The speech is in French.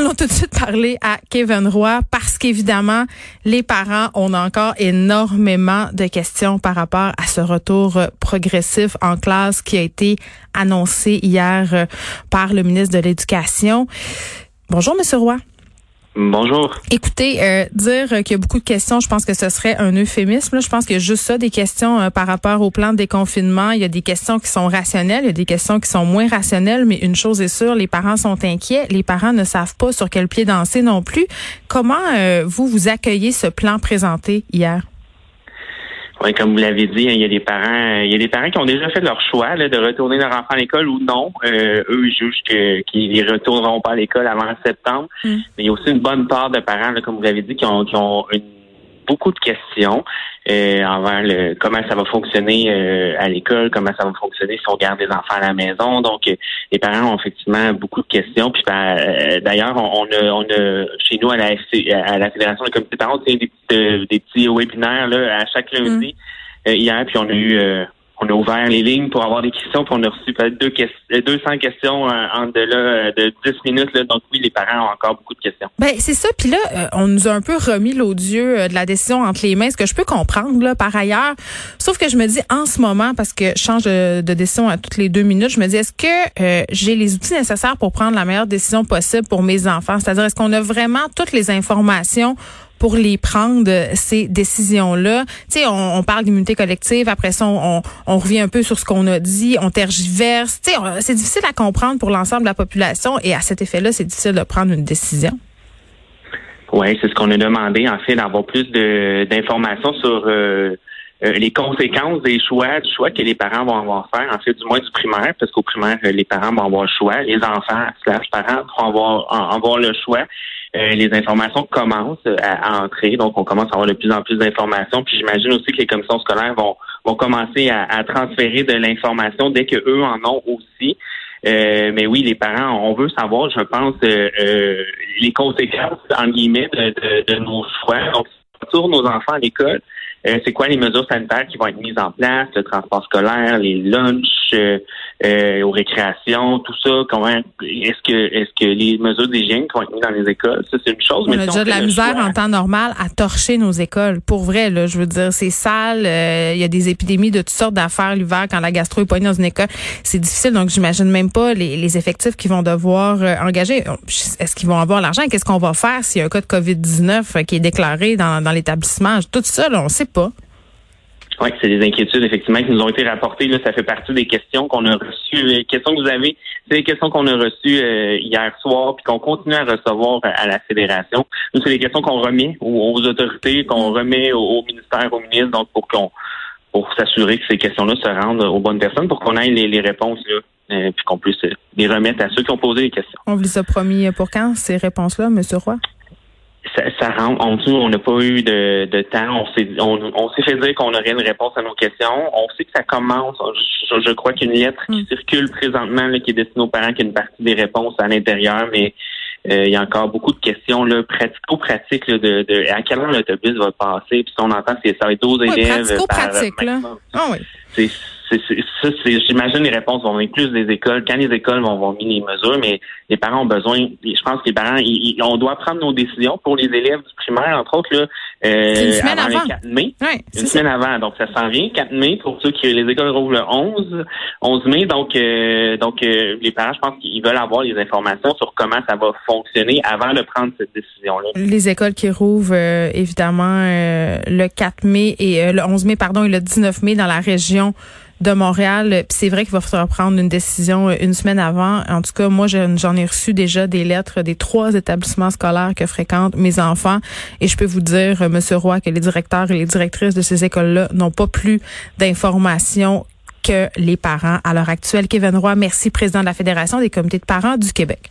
Allons tout de suite parler à Kevin Roy parce qu'évidemment, les parents, ont encore énormément de questions par rapport à ce retour progressif en classe qui a été annoncé hier euh, par le ministre de l'Éducation. Bonjour, Monsieur Roy. Bonjour. Écoutez, euh, dire qu'il y a beaucoup de questions, je pense que ce serait un euphémisme. Je pense a juste ça, des questions euh, par rapport au plan de déconfinement. Il y a des questions qui sont rationnelles, il y a des questions qui sont moins rationnelles, mais une chose est sûre, les parents sont inquiets. Les parents ne savent pas sur quel pied danser non plus. Comment euh, vous, vous accueillez ce plan présenté hier? Oui, comme vous l'avez dit, hein, il y a des parents, il y a des parents qui ont déjà fait leur choix de retourner leur enfant à l'école ou non. Euh, eux, ils jugent qu'ils ne retourneront pas à l'école avant septembre. Mm. Mais il y a aussi une bonne part de parents, comme vous l'avez dit, qui ont, qui ont une beaucoup de questions euh, envers le comment ça va fonctionner euh, à l'école, comment ça va fonctionner si on garde des enfants à la maison. Donc, euh, les parents ont effectivement beaucoup de questions. Puis ben, d'ailleurs, on, a, on a chez nous à la à la Fédération des comités parents, on tient des petits, des petits webinaires là, à chaque lundi. Mm. hier, puis on a eu on a ouvert les lignes pour avoir des questions, puis on a reçu peut-être deux 200 questions euh, en delà euh, de 10 minutes. Là, donc oui, les parents ont encore beaucoup de questions. Ben c'est ça. Puis là, euh, on nous a un peu remis l'odieux de la décision entre les mains, ce que je peux comprendre là, par ailleurs. Sauf que je me dis en ce moment, parce que je change de, décision à toutes les deux minutes, je me dis est-ce que j'ai les outils nécessaires pour prendre la meilleure décision possible pour mes enfants? C'est-à-dire, est-ce qu'on a vraiment toutes les informations pour les prendre ces décisions-là. Tu sais, on, parle d'immunité collective, après ça, on, revient un peu sur ce qu'on a dit, on tergiverse. Tu sais, c'est difficile à comprendre pour l'ensemble de la population et à cet effet-là, c'est difficile de prendre une décision. Oui, c'est ce qu'on a demandé, en fait, d'avoir plus d'informations sur euh, euh, les conséquences des choix, du choix que les parents vont avoir faire, en fait, du moins du primaire, parce qu'au primaire, les parents vont avoir le choix, les enfants slash parents vont avoir le choix. Euh, les informations commencent à, entrer, donc on commence à avoir de plus en plus d'informations. Puis j'imagine aussi que les commissions scolaires vont, vont commencer à, transférer de l'information dès que eux en ont aussi. Euh, mais oui, les parents, on veut savoir, je pense, euh, les conséquences, en guillemets, de, de, nos choix. Donc, retour nos enfants à l'école, euh, c'est quoi les mesures sanitaires qui vont être mises en place, le transport scolaire, les lunchs euh, euh, aux récréations, tout ça. Comment est-ce que est-ce que les mesures d'hygiène qui vont être mises dans les écoles, ça c'est une chose. On a déjà de la misère en temps normal à torcher nos écoles. Pour vrai, là, je veux dire, c'est sale. Il y a des épidémies de toutes sortes d'affaires l'hiver quand la gastro est pas dans une école. C'est difficile, donc j'imagine même pas les, les effectifs qu'ils vont devoir engager. Est-ce qu'ils vont avoir l'argent? Qu'est-ce qu'on va faire s'il y a un cas de Covid 19 qui est déclaré dans, dans l'établissement? Tout ça, là, on sait pas. Oui, c'est des inquiétudes effectivement qui nous ont été rapportées. Là, ça fait partie des questions qu'on a reçues. Les questions que vous avez, c'est des questions qu'on a reçues euh, hier soir, puis qu'on continue à recevoir à la fédération. Nous, c'est des questions qu'on remet aux, autorités, qu'on remet au, ministère, au ministre, donc pour qu'on pour s'assurer que ces questions-là se rendent aux bonnes personnes, pour qu'on ait les, réponses là, euh, puis qu'on puisse les remettre à ceux qui ont posé les questions. On vous a promis pour quand ces réponses-là, M. Roy? Ça, ça rentre. En on n'a pas eu de, de temps. On s'est, on, s'est fait dire qu'on aurait une réponse à nos questions. On sait que ça commence. Je, crois qu'une lettre qui mm. circule présentement, là, qui est destinée aux parents, qui a une partie des réponses à l'intérieur, mais euh, il y a encore beaucoup de questions là, pratico-pratiques de, de, à quelle heure l'autobus va passer. Puis si on entend, c'est ça va être 12 élèves. Pratico-pratique, là. Ah oui. C'est, j'imagine les réponses vont venir plus des écoles. Quand les écoles vont, vont mis les mesures, mais les parents ont besoin. Je pense que les parents, on doit prendre nos décisions pour les élèves du primaire, entre autres là, une semaine avant, 4 mai. une semaine avant, donc ça s'en vient 4 mai pour ceux qui les écoles rouvrent le 11, 11 mai. Donc, euh, donc euh, les parents, je pense qu'ils veulent avoir les informations sur comment ça va fonctionner avant de prendre cette décision-là. Les écoles qui rouvrent évidemment le 4 mai et le 11 mai, pardon, et le 19 mai dans la région de Montréal. Puis c'est vrai qu'il va falloir prendre une décision euh, une semaine avant. En tout cas, moi, j'en ai reçu déjà des lettres des trois établissements scolaires que fréquentent mes enfants. Et je peux vous dire, euh, Monsieur Roy, que les directeurs et les directrices de ces écoles-là n'ont pas plus d'informations que les parents à l'heure actuelle. Kevin Roy, merci, président de la Fédération des comités de parents du Québec.